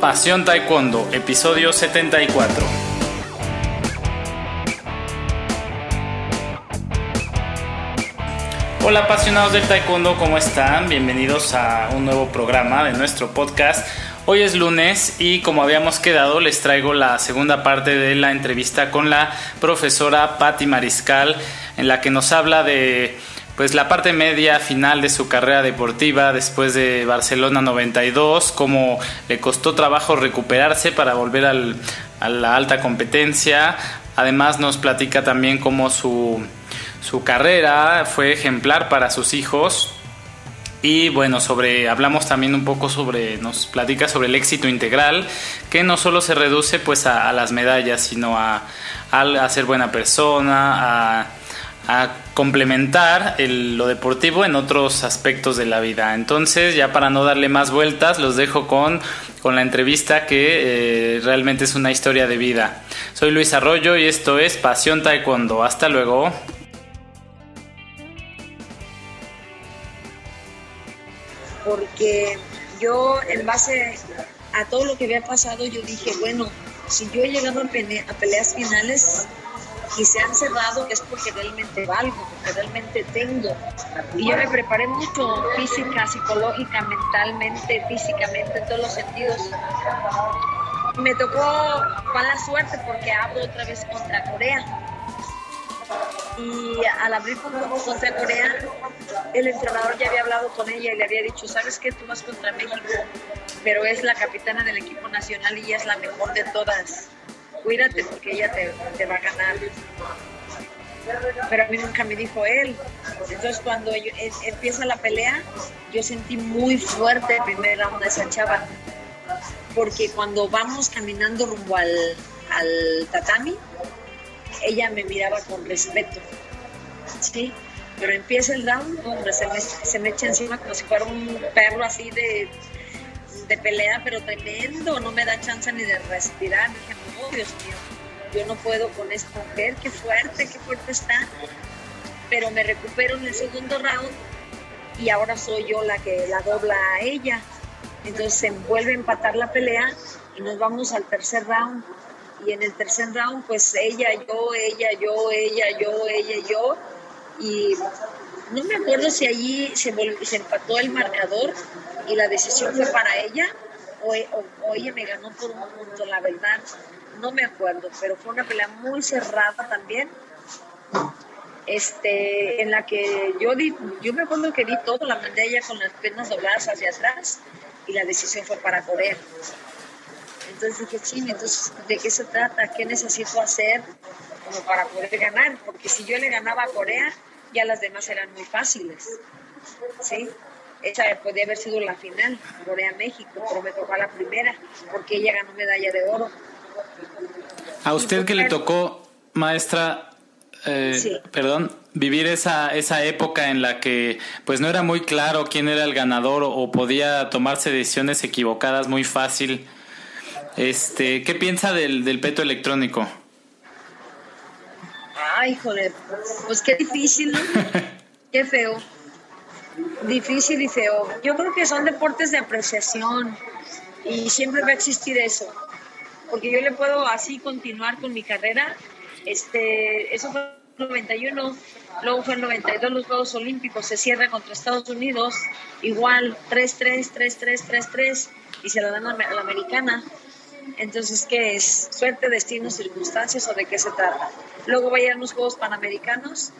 Pasión Taekwondo, episodio 74. Hola apasionados del Taekwondo, ¿cómo están? Bienvenidos a un nuevo programa de nuestro podcast. Hoy es lunes y como habíamos quedado les traigo la segunda parte de la entrevista con la profesora Patti Mariscal en la que nos habla de pues la parte media final de su carrera deportiva después de Barcelona 92, cómo le costó trabajo recuperarse para volver al, a la alta competencia. Además nos platica también cómo su, su carrera fue ejemplar para sus hijos. Y bueno, sobre hablamos también un poco sobre, nos platica sobre el éxito integral, que no solo se reduce pues a, las medallas, sino a, a ser buena persona, a a complementar lo deportivo en otros aspectos de la vida. Entonces, ya para no darle más vueltas, los dejo con, con la entrevista que eh, realmente es una historia de vida. Soy Luis Arroyo y esto es Pasión Taekwondo. Hasta luego. Porque yo, en base a todo lo que había pasado, yo dije, bueno, si yo he llegado a, a peleas finales, y se han cerrado es porque realmente valgo, porque realmente tengo. Y yo me preparé mucho física, psicológica, mentalmente, físicamente, en todos los sentidos. Me tocó mala suerte porque abro otra vez contra Corea. Y al abrir contra Corea, el entrenador ya había hablado con ella y le había dicho, ¿sabes qué? Tú vas contra México, pero es la capitana del equipo nacional y ella es la mejor de todas cuídate porque ella te, va a ganar. Pero a mí nunca me dijo él. Entonces cuando empieza la pelea, yo sentí muy fuerte el primer round de esa chava. Porque cuando vamos caminando rumbo al, al tatami, ella me miraba con respeto. ¿sí? Pero empieza el round, hombre, se me, se me echa encima como si fuera un perro así de, de pelea, pero tremendo, no me da chance ni de respirar. Dije, no, Dios mío, yo no puedo con esta mujer, qué fuerte, qué fuerte está. Pero me recupero en el segundo round y ahora soy yo la que la dobla a ella. Entonces se vuelve a empatar la pelea y nos vamos al tercer round. Y en el tercer round, pues ella, yo, ella, yo, ella, yo, ella, yo. Y no me acuerdo si allí se, se empató el marcador y la decisión fue para ella o, ella me ganó por un punto, la verdad, no me acuerdo, pero fue una pelea muy cerrada también, este, en la que yo di, yo me acuerdo que di todo, la mandé ella con las piernas dobladas hacia atrás y la decisión fue para Corea. Entonces dije, sí, entonces, ¿de qué se trata? ¿Qué necesito hacer como para poder ganar? Porque si yo le ganaba a Corea, ya las demás eran muy fáciles, ¿sí? Esa podía haber sido la final, Corea-México, pero me tocó la primera, porque ella ganó medalla de oro. ¿A usted que le tocó, maestra, eh, perdón, vivir esa, esa época en la que pues no era muy claro quién era el ganador o, podía tomarse decisiones equivocadas muy fácil? Este, ¿Qué piensa del, del peto electrónico? Ay, joder, pues qué difícil, ¿no? qué feo difícil y feo. Yo creo que son deportes de apreciación y siempre va a existir eso, porque yo le puedo así continuar con mi carrera. Este, eso fue el 91, luego fue el 92 los Juegos Olímpicos, se cierra contra Estados Unidos, igual 3-3, 3-3, 3-3 y se la dan a la americana. Entonces, ¿qué es? ¿Suerte, destino, circunstancias o de qué se trata? Luego vayan los Juegos Panamericanos,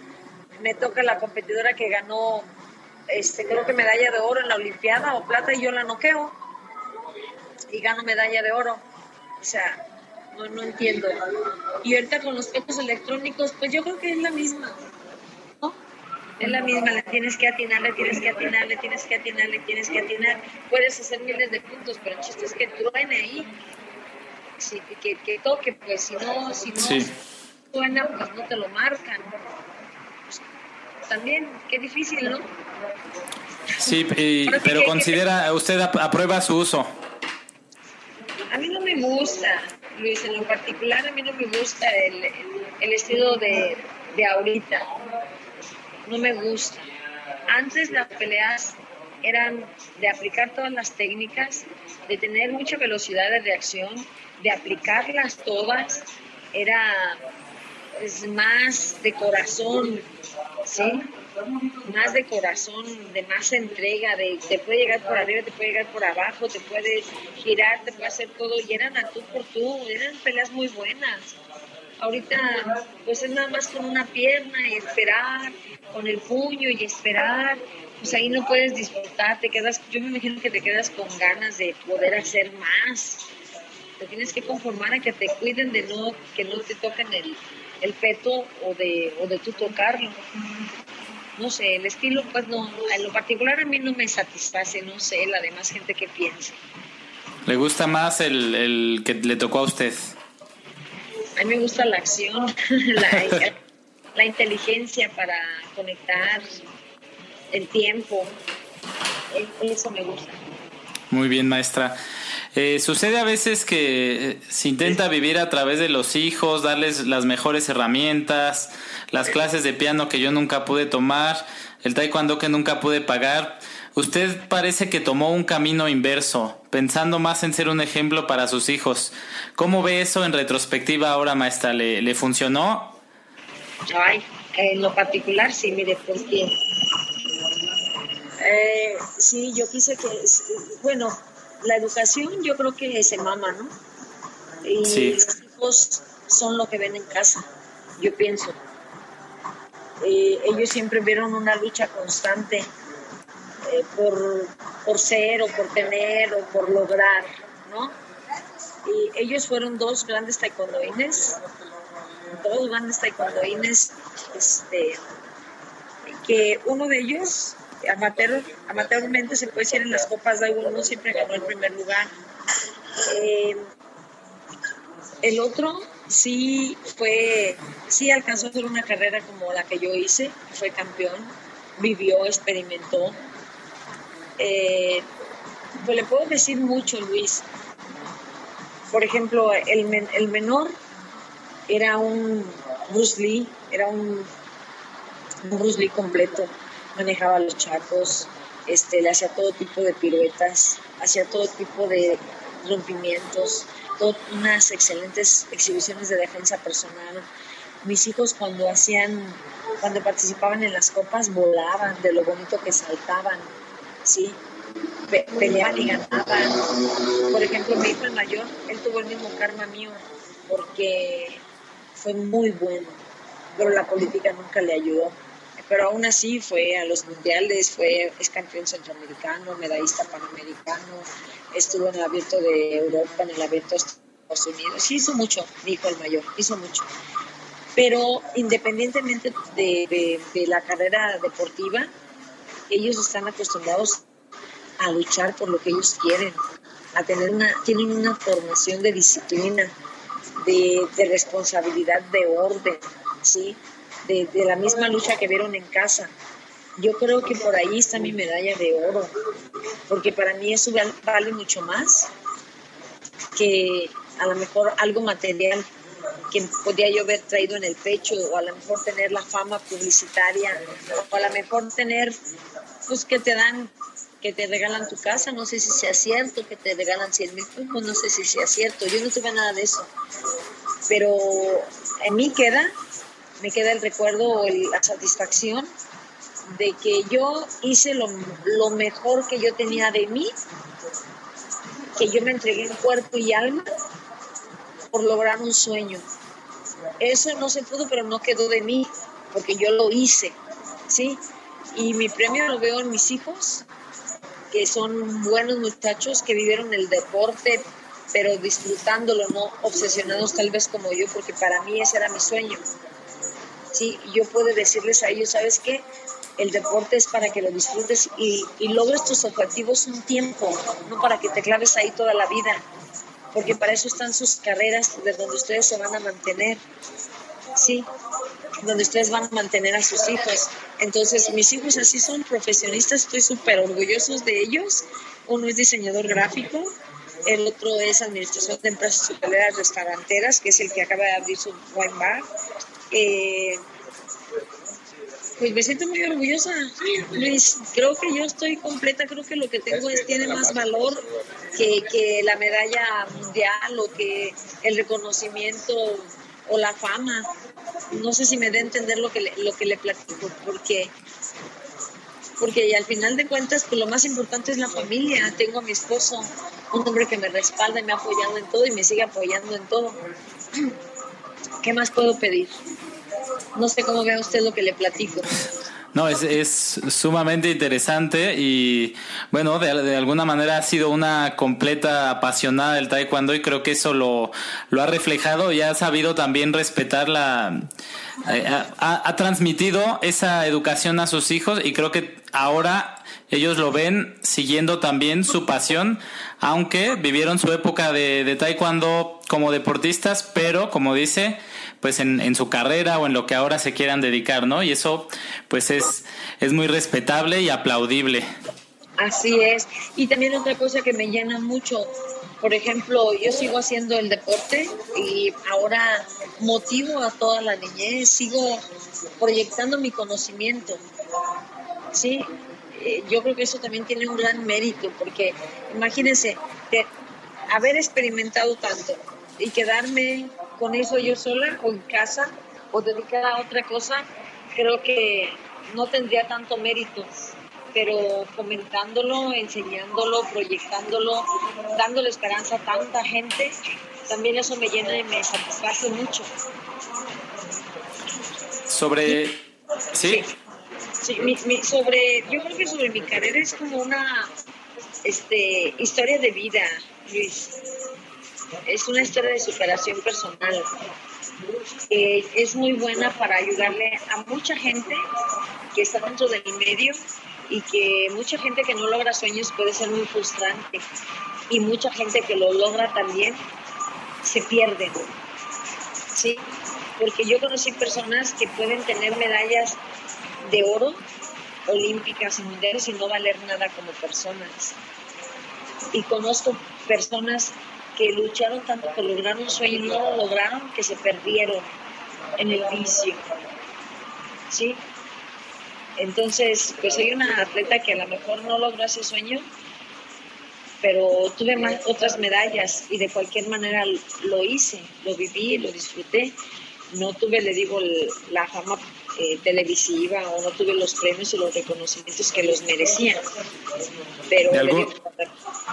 me toca la competidora que ganó este, creo que medalla de oro en la Olimpiada o plata y yo la noqueo y gano medalla de oro. O sea, no, no entiendo. Y ahorita con los petos electrónicos, pues yo creo que es la misma. ¿no? Es la misma, le tienes que atinar, le tienes que atinar, le tienes que atinar, le tienes que atinar. Puedes hacer miles de puntos, pero el chiste es que truene ahí. Sí, que, que, toque, pues si no, si no suena, pues no te lo marcan también, qué difícil, ¿no? Sí, pero considera, usted aprueba su uso. A mí no me gusta, Luis, en lo particular a mí no me gusta el, el estilo de, de ahorita. No me gusta. Antes las peleas eran de aplicar todas las técnicas, de tener mucha velocidad de reacción, de aplicarlas todas, era es más de corazón, ¿sí? Más de corazón, de más entrega, de te puede llegar por arriba, te puede llegar por abajo, te puede girar, te puede hacer todo, y eran a tú por tú, eran peleas muy buenas. Ahorita, pues es nada más con una pierna y esperar, con el puño y esperar, pues ahí no puedes disfrutar, te quedas, yo me imagino que te quedas con ganas de poder hacer más. Te tienes que conformar a que te cuiden de no, que no te toquen el, el feto o de, o de tú tocarlo. No sé, el estilo, pues no, en lo particular a mí no me satisface, no sé, la demás gente que piensa. ¿Le gusta más el, el que le tocó a usted? A mí me gusta la acción, la, la inteligencia para conectar, el tiempo, eso me gusta. Muy bien, maestra. Eh, sucede a veces que eh, se intenta vivir a través de los hijos, darles las mejores herramientas, las clases de piano que yo nunca pude tomar, el taekwondo que nunca pude pagar. Usted parece que tomó un camino inverso, pensando más en ser un ejemplo para sus hijos. ¿Cómo ve eso en retrospectiva ahora, maestra? ¿Le, le funcionó? Ay, en lo particular sí, mire, porque eh, sí, yo quise que, bueno, la educación yo creo que se mama, ¿no? Y los hijos son lo que ven en casa, yo pienso. Eh, ellos siempre vieron una lucha constante eh, por, por ser o por tener o por lograr, ¿no? Y ellos fueron dos grandes taekwondoines, dos grandes taekwondoines, este, que uno de ellos amateur, amateurmente se puede decir en las copas de uno siempre ganó el primer lugar. Eh, el otro sí fue, sí alcanzó a hacer una carrera como la que yo hice, fue campeón, vivió, experimentó. Eh, pues le puedo decir mucho, Luis. Por ejemplo, el, menor era un Bruce Lee, era un, un Bruce Lee completo manejaba los chacos, este, le hacía todo tipo de piruetas, hacía todo tipo de rompimientos, unas excelentes exhibiciones de defensa personal. Mis hijos cuando hacían, cuando participaban en las copas volaban de lo bonito que saltaban, ¿sí? peleaban y ganaban. Por ejemplo, mi hijo el mayor, él tuvo el mismo karma mío, porque fue muy bueno, pero la política nunca le ayudó pero aún así fue a los mundiales, fue, es campeón centroamericano, medallista panamericano, estuvo en el abierto de Europa, en el abierto de Estados Unidos, hizo mucho, dijo el mayor, hizo mucho. Pero independientemente de, de la carrera deportiva, ellos están acostumbrados a luchar por lo que ellos quieren, a tener una, tienen una formación de disciplina, de, de responsabilidad, de orden, ¿sí? De, la misma lucha que vieron en casa. Yo creo que por ahí está mi medalla de oro, porque para mí eso vale mucho más que a lo mejor algo material que podía yo haber traído en el pecho, o a lo mejor tener la fama publicitaria, o a lo mejor tener, pues que te dan, que te regalan tu casa, no sé si sea cierto, que te regalan 100 mil pesos, no sé si sea cierto, yo no tuve nada de eso, pero en mí queda me queda el recuerdo o la satisfacción de que yo hice lo, mejor que yo tenía de mí, que yo me entregué en cuerpo y alma por lograr un sueño. Eso no se pudo, pero no quedó de mí, porque yo lo hice, ¿sí? Y mi premio lo veo en mis hijos, que son buenos muchachos, que vivieron el deporte, pero disfrutándolo, no obsesionados tal vez como yo, porque para mí ese era mi sueño. ¿Sí? Yo puedo decirles a ellos, ¿sabes qué? El deporte es para que lo disfrutes y, logres tus objetivos un tiempo, no para que te claves ahí toda la vida, porque para eso están sus carreras, de donde ustedes se van a mantener, ¿sí? Donde ustedes van a mantener a sus hijos. Entonces, mis hijos así son profesionistas, estoy súper orgullosos de ellos. Uno es diseñador gráfico, el otro es administración de empresas hoteleras restauranteras, que es el que acaba de abrir su wine bar. Eh, Pues me siento muy orgullosa, Luis. Creo que yo estoy completa, creo que lo que tengo es, tiene más valor que, que la medalla mundial o que el reconocimiento o la fama. No sé si me da a entender lo que le, lo que le platico, porque porque al final de cuentas pues lo más importante es la familia. Tengo a mi esposo, un hombre que me respalda y me ha apoyado en todo y me sigue apoyando en todo. ¿Qué más puedo pedir? No sé cómo vea usted lo que le platico. No, es, es sumamente interesante y bueno, de, de, alguna manera ha sido una completa apasionada del taekwondo y creo que eso lo, lo ha reflejado y ha sabido también respetar la... Eh, ha, ha transmitido esa educación a sus hijos y creo que ahora ellos lo ven siguiendo también su pasión, aunque vivieron su época de, de taekwondo como deportistas, pero como dice, pues en, su carrera o en lo que ahora se quieran dedicar, ¿no? Y eso pues es, es muy respetable y aplaudible. Así es. Y también otra cosa que me llena mucho, por ejemplo, yo sigo haciendo el deporte y ahora motivo a toda la niñez, sigo proyectando mi conocimiento. Sí, eh, yo creo que eso también tiene un gran mérito, porque imagínense, de haber experimentado tanto y quedarme con eso yo sola o en casa o dedicar a otra cosa, creo que no tendría tanto mérito. Pero comentándolo, enseñándolo, proyectándolo, dándole esperanza a tanta gente, también eso me llena y me satisface mucho. Sobre... ¿Sí? sí. Sí, mi, mi, sobre, yo creo que sobre mi carrera es como una este, historia de vida, Luis. Es una historia de superación personal. Es muy buena para ayudarle a mucha gente que está dentro del medio y que mucha gente que no logra sueños puede ser muy frustrante y mucha gente que lo logra también se pierde. ¿Sí? Porque yo conocí personas que pueden tener medallas de oro olímpicas y mundiales y no valer nada como personas. Y conozco personas que lucharon tanto que lograron un sueño y no lo lograron, que se perdieron en el vicio. ¿Sí? Entonces, pues soy una atleta que a lo mejor no logró ese sueño, pero tuve más, otras medallas y de cualquier manera lo hice, lo viví, lo disfruté. No tuve, le digo, la fama eh, televisiva o no tuve los premios y los reconocimientos que los merecían. Pero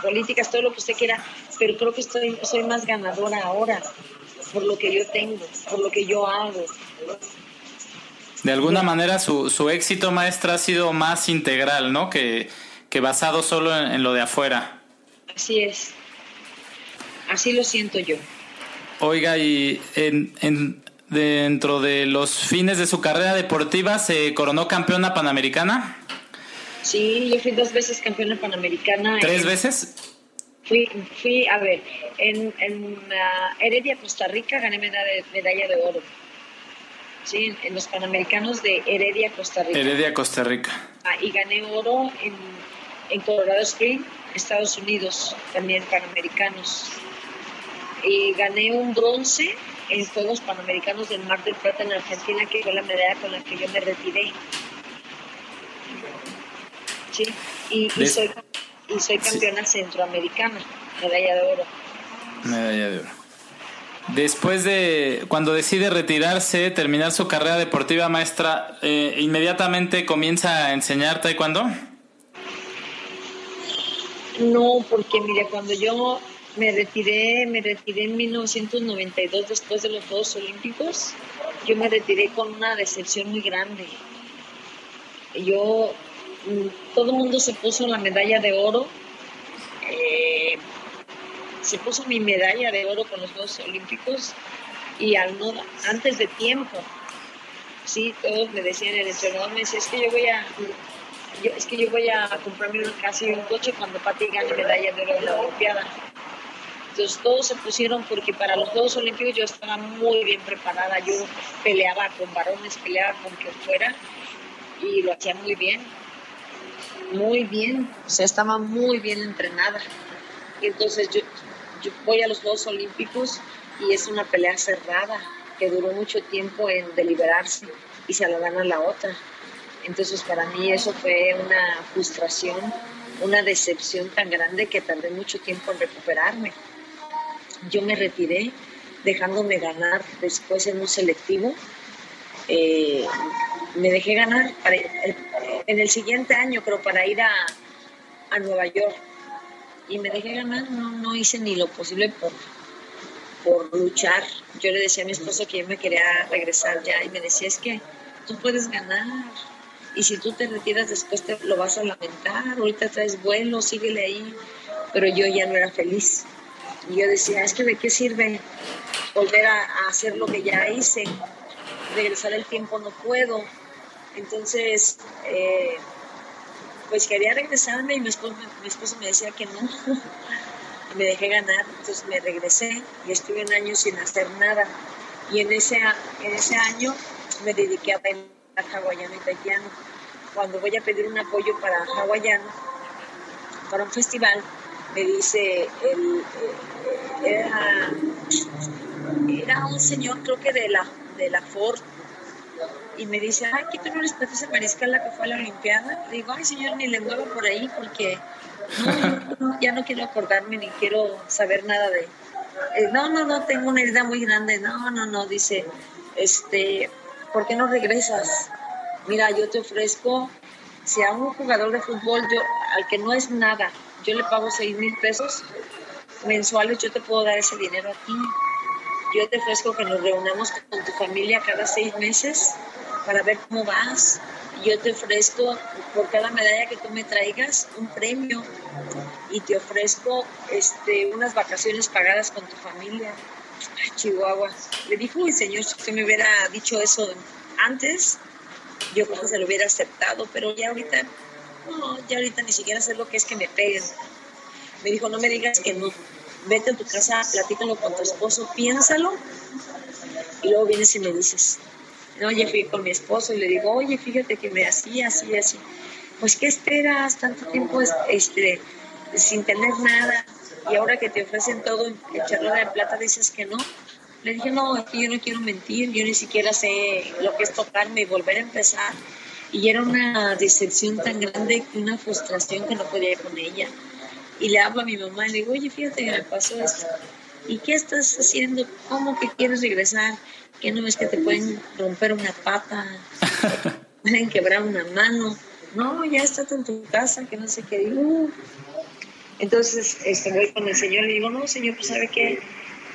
políticas, todo lo que usted quiera, pero creo que estoy, soy más ganadora ahora por lo que yo tengo, por lo que yo hago. De alguna sí. manera su, su éxito maestra ha sido más integral, ¿no? Que, que basado solo en, en lo de afuera. Así es. Así lo siento yo. Oiga, y en, en, dentro de los fines de su carrera deportiva se coronó campeona panamericana. Sí, yo fui dos veces campeona panamericana. ¿Tres en, veces? Fui, fui, a ver, en, en uh, Heredia, Costa Rica, gané medalla medalla de oro. Sí, en los panamericanos de Heredia, Costa Rica. Heredia, Costa Rica. Ah, y gané oro en, en Colorado Springs, Estados Unidos, también panamericanos. Y gané un bronce en Juegos Panamericanos del Mar del Plata en Argentina, que fue la medalla con la que yo me retiré. Sí, y, y soy, y soy campeona sí. centroamericana, medalla de oro. Medalla de oro. Después de, cuando decide retirarse, terminar su carrera deportiva maestra, eh, ¿inmediatamente comienza a enseñar taekwondo? No, porque mire, cuando yo me retiré, me retiré en 1992 después de los Juegos Olímpicos. Yo me retiré con una decepción muy grande. Yo, todo el mundo se puso la medalla de oro. Eh, se puso mi medalla de oro con los Juegos Olímpicos y al no, antes de tiempo. Sí, todos me decían, el entrenador me decía, es que yo voy a, es que yo voy a comprarme una casa y un coche cuando Pati gane medalla de oro en la Olimpiada. Entonces todos se pusieron porque para los Juegos Olímpicos yo estaba muy bien preparada, yo peleaba con varones, peleaba con quien fuera y lo hacía muy bien, muy bien, o sea, estaba muy bien entrenada. Entonces yo, yo voy a los Juegos Olímpicos y es una pelea cerrada que duró mucho tiempo en deliberarse y se la gana la otra. Entonces para mí eso fue una frustración, una decepción tan grande que tardé mucho tiempo en recuperarme. Yo me retiré dejándome ganar después en un selectivo. Eh, me dejé ganar en el siguiente año, creo, para ir a, a Nueva York. Y me dejé ganar, no, no hice ni lo posible por, por luchar. Yo le decía a mi esposo que yo me quería regresar ya y me decía, es que tú puedes ganar. Y si tú te retiras después te lo vas a lamentar, ahorita traes vuelo, síguele ahí. Pero yo ya no era feliz. Y yo decía, es que de qué sirve volver a, hacer lo que ya hice. Regresar el tiempo no puedo. Entonces, eh, pues quería regresarme y mi esposo, mi esposo me decía que no. me dejé ganar, entonces me regresé y estuve un año sin hacer nada. Y en ese, en ese año me dediqué a bailar hawaiano y. Cuando voy a pedir un apoyo para hawaiano, para un festival, me dice, el, eh, era, un señor creo que de la, de la Ford, y me dice, ay, ¿qué tú no eres Patricia Mariscal la que fue a la Olimpiada? Le digo, ay, señor, ni le muevo por ahí porque ya no quiero acordarme ni quiero saber nada de... Eh, no, no, no, tengo una herida muy grande. No, no, no, dice, este, ¿por qué no regresas? Mira, yo te ofrezco, si a un jugador de fútbol, yo, al que no es nada, yo le pago seis mil pesos mensuales, yo te puedo dar ese dinero a ti. Yo te ofrezco que nos reunamos con tu familia cada seis meses para ver cómo vas. Yo te ofrezco por cada medalla que tú me traigas un premio y te ofrezco este, unas vacaciones pagadas con tu familia. Chihuahua. Le dijo, uy, señor, si me hubiera dicho eso antes, yo creo que se lo hubiera aceptado, pero ya ahorita, no, ya ahorita ni siquiera sé lo que es que me peguen. Me dijo, no me digas que no. Vete a tu casa, platícalo con tu esposo, piénsalo y luego vienes y me dices. No, ya fui con mi esposo y le digo, oye, fíjate que me hacía así, así. Pues, ¿qué esperas? Tanto tiempo este, sin tener nada y ahora que te ofrecen todo en charla de plata dices que no. Le dije, no, yo no quiero mentir, yo ni siquiera sé lo que es tocarme y volver a empezar. Y era una decepción tan grande, una frustración que no podía ir con ella. Y le hablo a mi mamá y le digo, oye, fíjate que me pasó esto. ¿Y qué estás haciendo? ¿Cómo que quieres regresar? ¿Qué no ves que te pueden romper una pata? pueden quebrar una mano? No, ya estás en tu casa, que no sé qué. Digo, entonces este, voy con el Señor y le digo, no, Señor, pues sabe que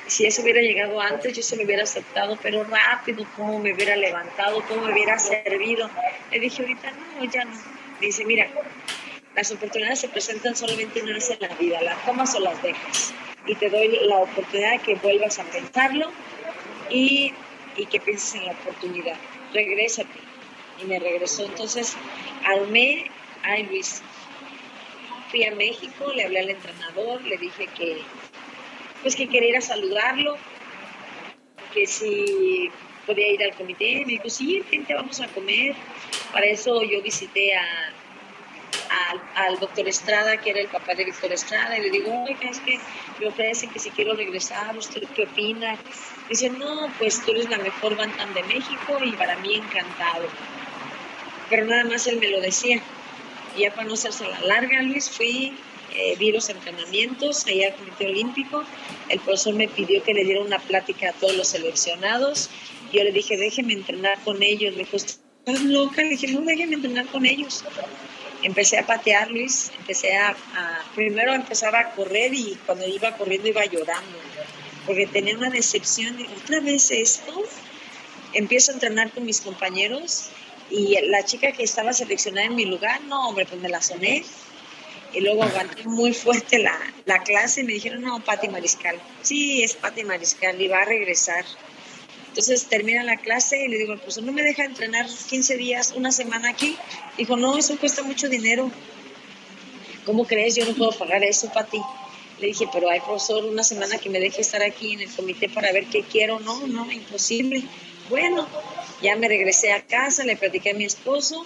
si eso hubiera llegado antes, yo se lo hubiera aceptado, pero rápido, cómo me hubiera levantado, cómo me hubiera servido. Le dije, ahorita no, ya no. Dice, mira, las oportunidades se presentan solamente una vez en la vida, las tomas o las dejas. Y te doy la oportunidad de que vuelvas a pensarlo y, y que pienses en la oportunidad. Regrésate. Y me regresó. Entonces, armé, ay Luis, fui a México, le hablé al entrenador, le dije que, pues que quería ir a saludarlo, que si podía ir al comité, me dijo, sí, gente, vamos a comer. Para eso yo visité a, al doctor Estrada, que era el papá de Víctor Estrada, y le digo, oiga, es que me ofrecen que si quiero regresar, ¿usted qué opina? Dice, no, pues tú eres la mejor bantam de México y para mí encantado. Pero nada más él me lo decía ya para no hacerse la larga, Luis, fui, eh, vi los entrenamientos allá al Comité Olímpico. El profesor me pidió que le diera una plática a todos los seleccionados. Yo le dije, déjeme entrenar con ellos. Me dijo, ¿estás loca? Le dije, no, déjeme entrenar con ellos. Empecé a patear, Luis. Empecé a, primero empezaba a correr y cuando iba corriendo iba llorando. Porque tenía una decepción de, otra vez esto. Empiezo a entrenar con mis compañeros y la chica que estaba seleccionada en mi lugar, no, hombre, pues me la soné. Y luego aguanté muy fuerte la, la clase y me dijeron, no, Pati Mariscal. Sí, es Pati Mariscal y va a regresar. Entonces termina la clase y le digo, pues no me deja entrenar 15 días, una semana aquí. Dijo, no, eso cuesta mucho dinero. ¿Cómo crees? Yo no puedo pagar eso, Pati. Le dije, pero hay profesor, una semana que me deje estar aquí en el comité para ver qué quiero. No, no, imposible. Bueno, ya me regresé a casa, le platiqué a mi esposo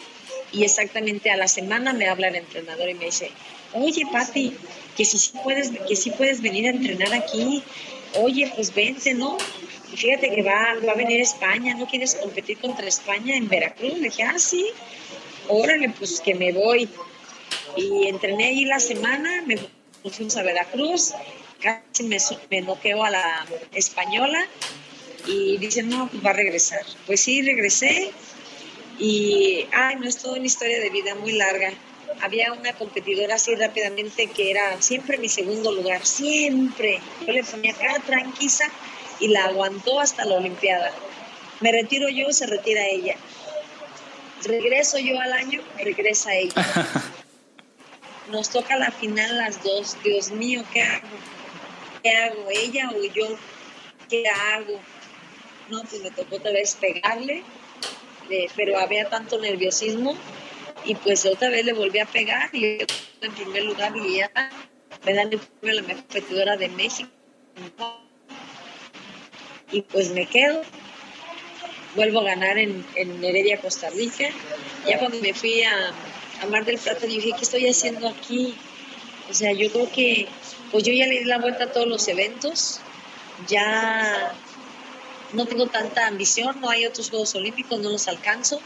y exactamente a la semana me habla el entrenador y me dice, oye Pati, que si puedes, que sí puedes venir a entrenar aquí, oye, pues vente, ¿no? Y fíjate que va, va a venir España, ¿no quieres competir contra España en Veracruz? Le dije, ah, sí. órale, pues que me voy. Y entrené ahí la semana, me fuimos a Veracruz, casi me, me noqueo a la española y dicen, no, pues va a regresar. Pues sí, regresé y, ay, no es toda una historia de vida muy larga. Había una competidora así rápidamente que era siempre mi segundo lugar, siempre. Yo le ponía cara tranquila y la aguantó hasta la Olimpiada. Me retiro yo, se retira ella. Regreso yo al año, regresa ella. Nos toca la final las dos. Dios mío, ¿qué hago? ¿Qué hago? ¿Ella o yo? ¿Qué hago? No, pues me tocó otra vez pegarle, pero había tanto nerviosismo y pues otra vez le volví a pegar y en primer lugar y ya me dan el premio la mejor competidora de México y pues me quedo vuelvo a ganar en, en Heredia, Costa Rica. Ya cuando me fui a, a Mar del Plata, dije, ¿qué estoy haciendo aquí? O sea, yo creo que, pues yo ya le di la vuelta a todos los eventos, ya no tengo tanta ambición, no hay otros Juegos Olímpicos, no los alcanzo.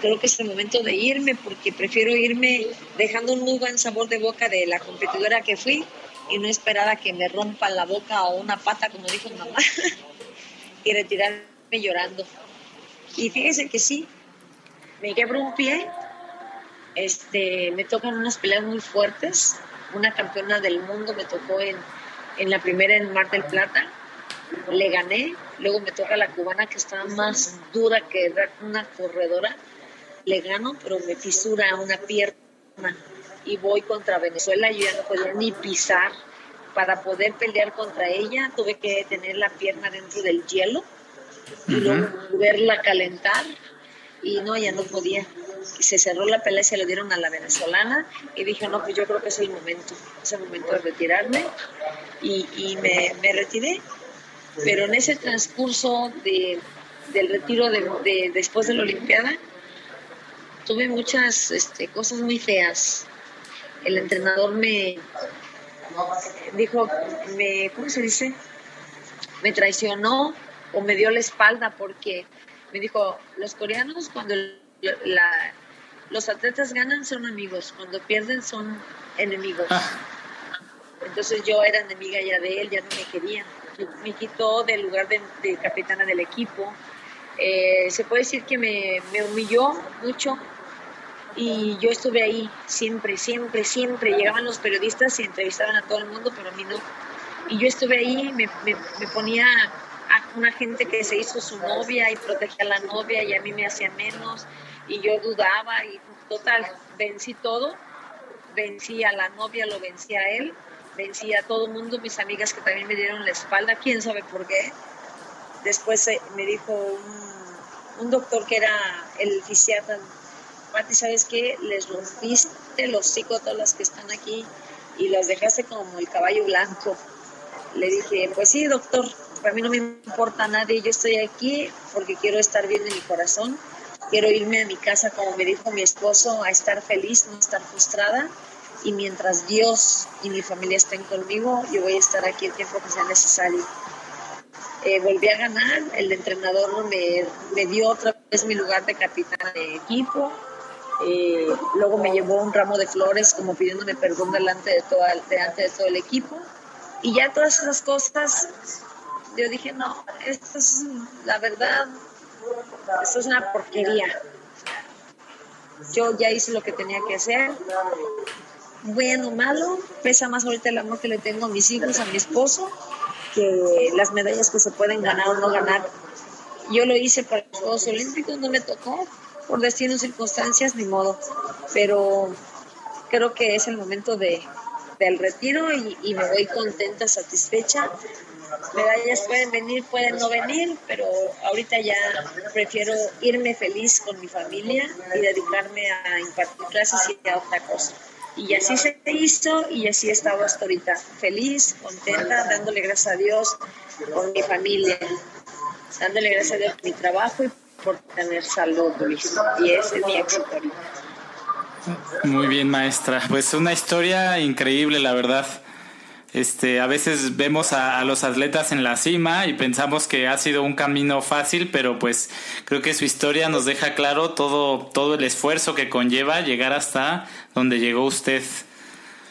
Creo que es el momento de irme porque prefiero irme dejando un muy buen sabor de boca de la competidora que fui y no esperar a que me rompan la boca o una pata, como dijo mamá, y retirarme llorando. Y fíjense que sí, me quebro un pie, este, me tocan unas peleas muy fuertes, una campeona del mundo me tocó en, en la primera en Mar del Plata, le gané, luego me toca la cubana que estaba más dura que una corredora, le gano, pero me fisura una pierna y voy contra Venezuela, yo ya no podía ni pisar. Para poder pelear contra ella tuve que tener la pierna dentro del hielo y luego verla calentar y no, ya no podía. Se cerró la pelea y se le dieron a la venezolana y dije, no, pues yo creo que es el momento, es el momento de retirarme y, y me, me, retiré. Pero en ese transcurso de, del retiro de, después de la Olimpiada, tuve muchas este, cosas muy feas. El entrenador me dijo, me, ¿cómo se dice? Me traicionó o me dio la espalda porque me dijo, los coreanos cuando los atletas ganan son amigos, cuando pierden son enemigos. Ah. Entonces yo era enemiga ya de él, ya no me quería. Me quitó del lugar de, capitana del equipo. Eh, se puede decir que me, humilló mucho y yo estuve ahí siempre, siempre, siempre. Llegaban los periodistas y entrevistaban a todo el mundo, pero a mí no. Y yo estuve ahí, me, me, ponía una gente que se hizo su novia y protegía a la novia y a mí me hacía menos y yo dudaba y total, vencí todo, vencí a la novia, lo vencí a él, vencí a todo mundo, mis amigas que también me dieron la espalda, quién sabe por qué. Después eh, me dijo un, doctor que era el fisiatra, Pati, ¿sabes qué? Les rompiste los psicótolas que están aquí y los dejaste como el caballo blanco. Le dije, pues sí, doctor, para mí no me importa nadie, yo estoy aquí porque quiero estar bien en mi corazón, quiero irme a mi casa, como me dijo mi esposo, a estar feliz, no estar frustrada. Y mientras Dios y mi familia estén conmigo, yo voy a estar aquí el tiempo que sea necesario. Eh, volví a ganar, el entrenador me, me, dio otra vez mi lugar de capitán de equipo, eh, luego me llevó un ramo de flores como pidiéndome perdón delante de, toda, delante de todo el equipo. Y ya todas esas cosas yo dije, no, esto es la verdad, esto es una porquería. Yo ya hice lo que tenía que hacer. Bueno, malo, pesa más ahorita el amor que le tengo a mis hijos, a mi esposo, que las medallas que se pueden ganar o no ganar. Yo lo hice para los Juegos Olímpicos, no me tocó, por destinos, circunstancias, ni modo. Pero creo que es el momento de, del retiro y, y me voy contenta, satisfecha medallas pueden venir, pueden no venir, pero ahorita ya prefiero irme feliz con mi familia y dedicarme a impartir clases y a otra cosa. Y así se hizo y así he estado hasta ahorita, feliz, contenta, dándole gracias a Dios por mi familia, dándole gracias a Dios por mi trabajo y por tener salud, Luis. Y ese es mi éxito ahorita. Muy bien, maestra. Pues una historia increíble, la verdad Este, a veces vemos a, los atletas en la cima y pensamos que ha sido un camino fácil, pero pues creo que su historia nos deja claro todo, todo el esfuerzo que conlleva llegar hasta donde llegó usted.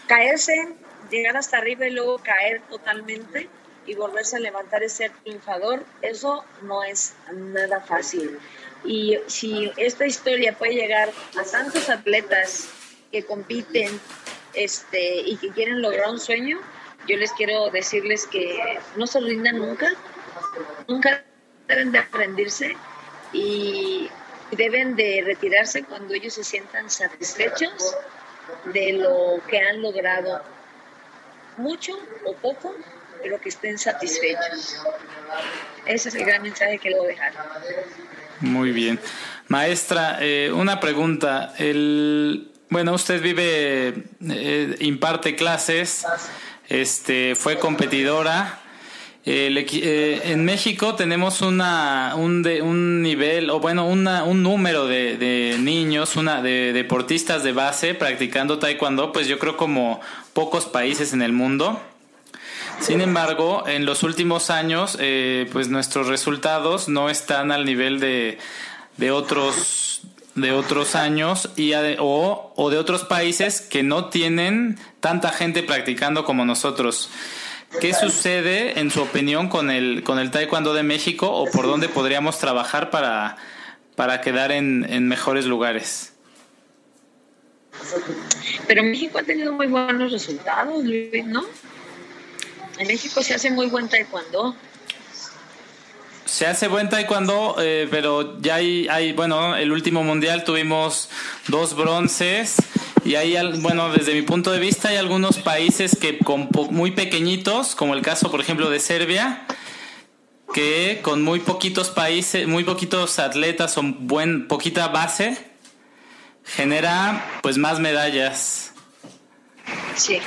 Caerse, llegar hasta arriba y luego caer totalmente y volverse a levantar y ser triunfador, eso no es nada fácil. Y si esta historia puede llegar a tantos atletas que compiten este, y que quieren lograr un sueño, yo les quiero decirles que no se rindan nunca, nunca deben de aprenderse y deben de retirarse cuando ellos se sientan satisfechos de lo que han logrado, mucho o poco, pero que estén satisfechos. Ese es el gran mensaje que le voy a dejar. Muy bien. Maestra, eh, una pregunta. El, bueno, usted vive, eh, imparte clases este, fue competidora. Eh, en México tenemos una, un, de, un nivel, o bueno, una, un número de, de, niños, una, de deportistas de base practicando taekwondo, pues yo creo como pocos países en el mundo. Sin embargo, en los últimos años, eh, pues nuestros resultados no están al nivel de, de otros de otros años y o, o, de otros países que no tienen tanta gente practicando como nosotros. ¿Qué sucede, en su opinión, con el, con el Taekwondo de México o por dónde podríamos trabajar para, para quedar en, en mejores lugares? Pero México ha tenido muy buenos resultados, ¿no? En México se hace muy buen Taekwondo se hace buen taekwondo, eh, pero ya hay, hay, bueno, el último mundial tuvimos dos bronces y hay, bueno, desde mi punto de vista hay algunos países que con muy pequeñitos, como el caso, por ejemplo, de Serbia, que con muy poquitos países, muy poquitos atletas o buen, poquita base, genera pues más medallas. Sí.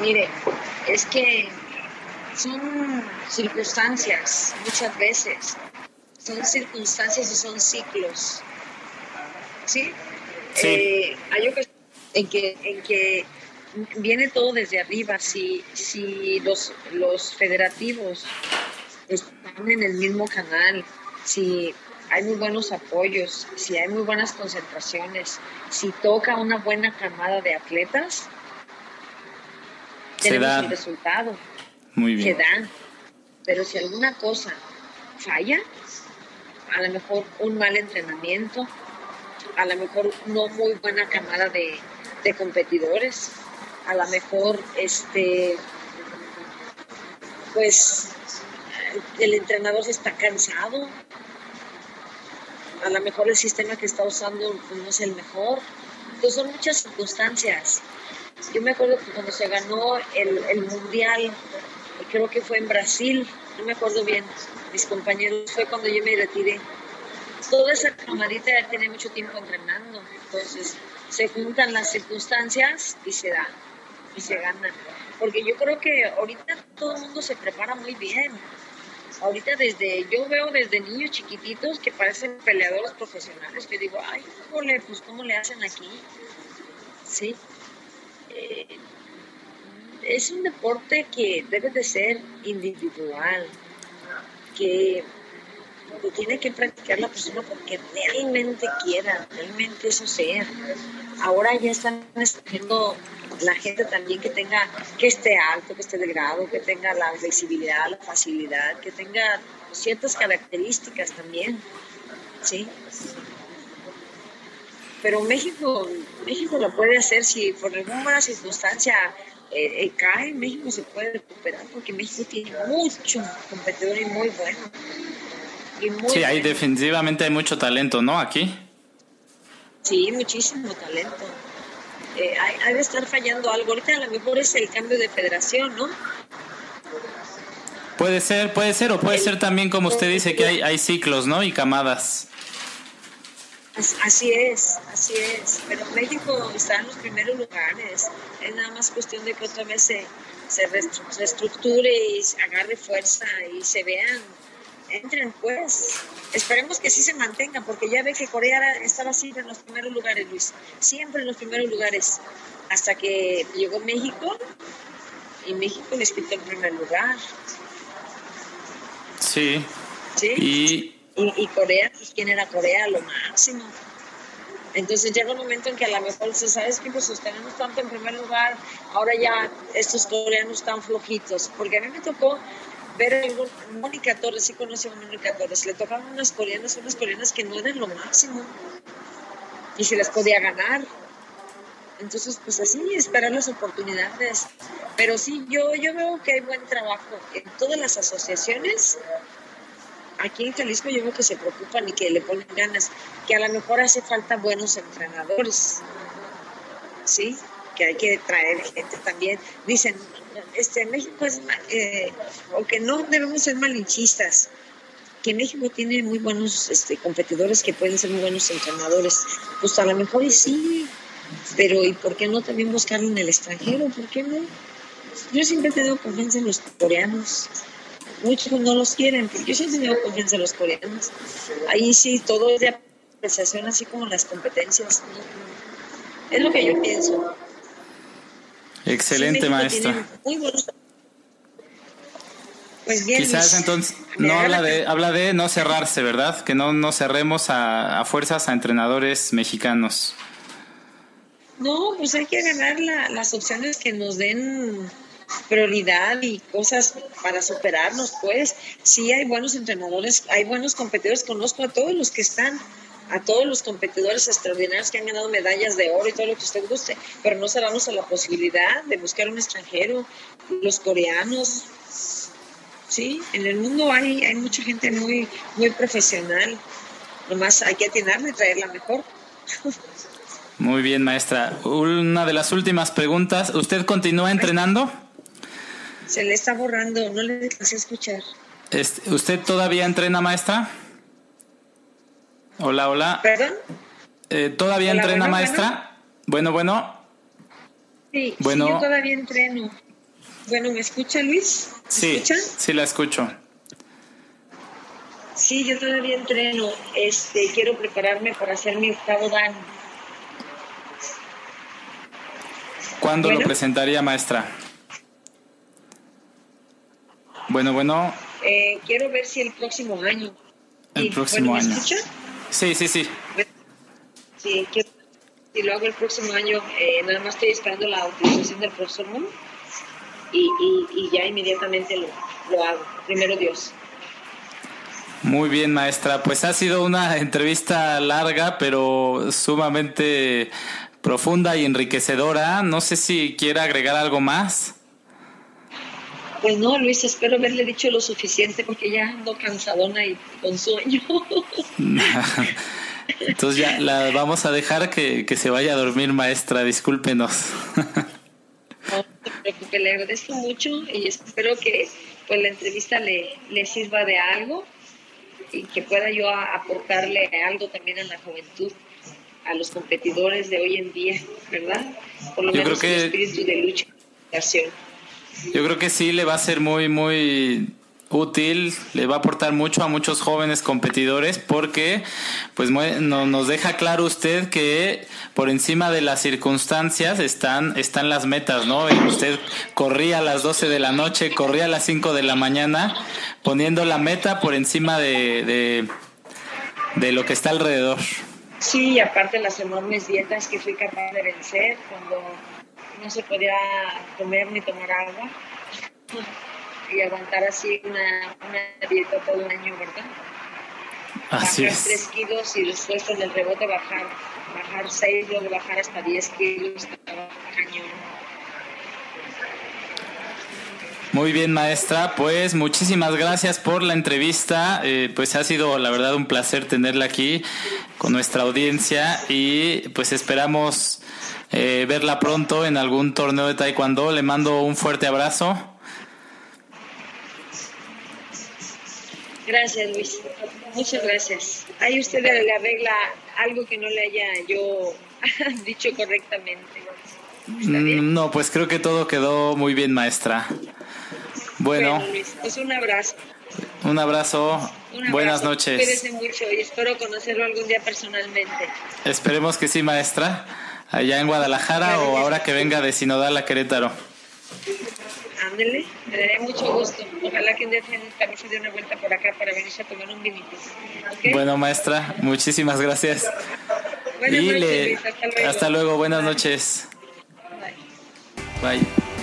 Mire, es que son circunstancias muchas veces, son circunstancias y son ciclos. ¿Sí? Eh, hay ocasiones en que, en que viene todo desde arriba, si, si los, los federativos están en el mismo canal, si hay muy buenos apoyos, si hay muy buenas concentraciones, si toca una buena camada de atletas, tenemos el resultado. Muy que dan. Pero si alguna cosa falla, a lo mejor un mal entrenamiento, a lo mejor no muy buena camada de, de competidores, a lo mejor este pues el entrenador está cansado, a lo mejor el sistema que está usando pues, no es el mejor. Entonces son muchas circunstancias. Yo me acuerdo que cuando se ganó el, el mundial creo que fue en Brasil, no me acuerdo bien, mis compañeros, fue cuando yo me retiré. Toda esa camarita ya tiene mucho tiempo entrenando, entonces se juntan las circunstancias y se da, y se gana. Porque yo creo que ahorita todo el mundo se prepara muy bien. Ahorita desde, yo veo desde niños chiquititos que parecen peleadores profesionales, que digo, ay, pues ¿cómo le hacen aquí? Sí. Eh, es un deporte que debe de ser individual, que, tiene que practicar la persona porque realmente quiera, realmente eso sea. Ahora ya están escogiendo la gente también que tenga, que esté alto, que esté delgado, que tenga la flexibilidad, la facilidad, que tenga ciertas características también, ¿sí? Pero México, México lo puede hacer si por alguna circunstancia eh, eh, cae, México se puede recuperar porque México tiene mucho competidor y muy bueno. sí, hay definitivamente hay mucho talento, ¿no? Aquí. Sí, muchísimo talento. Eh, hay, de estar fallando algo. Ahorita a lo mejor es el cambio de federación, ¿no? Puede ser, puede ser, o puede ser también como usted dice que hay, hay ciclos, ¿no? Y camadas. Así es, así es. Pero México está en los primeros lugares. Es nada más cuestión de que otra vez se, se reestructure y agarre fuerza y se vean, entren pues. Esperemos que sí se mantenga, porque ya ve que Corea estaba siempre en los primeros lugares, Luis. Siempre en los primeros lugares. hasta que llegó México y México les quitó el primer lugar. Sí. ¿Sí? Y, y, Corea, pues quién era Corea, lo máximo. Entonces llega un momento en que a lo mejor se sabes que pues tenemos tanto en primer lugar, ahora ya estos coreanos están flojitos, porque a mí me tocó ver a Mónica Torres, sí conocí a Mónica Torres, le tocaban unas coreanas, unas coreanas que no eran lo máximo y se les podía ganar. Entonces, pues así, esperar las oportunidades. Pero sí, yo, yo veo que hay buen trabajo en todas las asociaciones. Aquí en Jalisco yo veo que se preocupan y que le ponen ganas, que a lo mejor hace falta buenos entrenadores, ¿sí? Que hay que traer gente también. Dicen, este, México es, eh, o que no debemos ser malinchistas, que México tiene muy buenos este, competidores que pueden ser muy buenos entrenadores. Pues a lo mejor sí, pero ¿y por qué no también buscarlo en el extranjero? ¿Por qué no? Yo siempre he tenido confianza en los coreanos. Muchos no los quieren, yo siempre he tenido confianza en los coreanos. Ahí sí, todo es de apreciación, así como las competencias. Es lo que yo pienso. Excelente, maestra. Muy buenos pues bien, Quizás entonces no habla de, habla de no cerrarse, ¿verdad? Que no, no cerremos a, a fuerzas a entrenadores mexicanos. No, pues hay que ganar las opciones que nos den prioridad y cosas para superarnos, pues. Sí hay buenos entrenadores, hay buenos competidores, conozco a todos los que están, a todos los competidores extraordinarios que han ganado medallas de oro y todo lo que usted guste, pero no cerramos a la posibilidad de buscar un extranjero, los coreanos. Sí, en el mundo hay, hay mucha gente muy, muy profesional, nomás hay que atinarle y traerla mejor. Muy bien, maestra. Una de las últimas preguntas. ¿Usted continúa entrenando? Se le está borrando, no le a escuchar. Este, ¿Usted todavía entrena, maestra? Hola, hola. ¿Perdón? Eh, ¿Todavía entrena, maestra? Bueno, bueno. Sí, bueno. yo todavía entreno. Bueno, ¿me escucha, Luis? ¿Me sí, escucha? sí la escucho. Sí, yo todavía entreno. Este, quiero prepararme para hacer mi octavo dan. ¿Cuándo lo presentaría, maestra? Bueno, bueno. Eh, quiero ver si el próximo año. El próximo año. ¿me escucha? Sí, sí, sí. Sí, quiero, si lo hago el próximo año, eh, nada más estoy esperando la autorización del profesor Moon y, y, ya inmediatamente lo, lo hago. Primero Dios. Muy bien, maestra. Pues ha sido una entrevista larga, pero sumamente profunda y enriquecedora. No sé si quiere agregar algo más. Pues no, Luis, espero haberle dicho lo suficiente porque ya ando cansadona y con sueño. Entonces ya la vamos a dejar que, se vaya a dormir, maestra, discúlpenos. No le agradezco mucho y espero que pues la entrevista le, le sirva de algo y que pueda yo aportarle algo también a la juventud a los competidores de hoy en día, ¿verdad? Por lo menos el espíritu de lucha y Yo creo que sí le va a ser muy, muy útil, le va a aportar mucho a muchos jóvenes competidores porque pues no, nos deja claro usted que por encima de las circunstancias están, están las metas, ¿no? usted corría a las 12 de la noche, corría a las 5 de la mañana, poniendo la meta por encima de, de, de lo que está alrededor. Sí, aparte las enormes dietas que fui capaz de vencer cuando no se podía comer ni tomar agua y aguantar así una, una dieta todo un año, ¿verdad? Así bajar tres 3 kilos y después con el rebote bajar, bajar 6, luego bajar hasta 10 kilos, cañón. Muy bien, maestra. Pues muchísimas gracias por la entrevista. Eh, pues ha sido, la verdad, un placer tenerla aquí con nuestra audiencia y pues esperamos eh, verla pronto en algún torneo de taekwondo. Le mando un fuerte abrazo. Gracias, Luis. Muchas gracias. Ahí usted le arregla algo que no le haya yo dicho correctamente. Mm, no, pues creo que todo quedó muy bien, maestra. Bueno, pues un abrazo. Un abrazo. Buenas noches. Cuídese mucho y espero conocerlo algún día personalmente. Esperemos que sí, maestra. allá en Guadalajara o ahora que venga de Sinodal a Querétaro. Ándele, me mucho gusto. Ojalá que un día también se dé una vuelta por acá para venirse a tomar un vinito. Bueno, maestra, muchísimas gracias. Buenas noches, hasta luego. Hasta luego, buenas noches. Bye.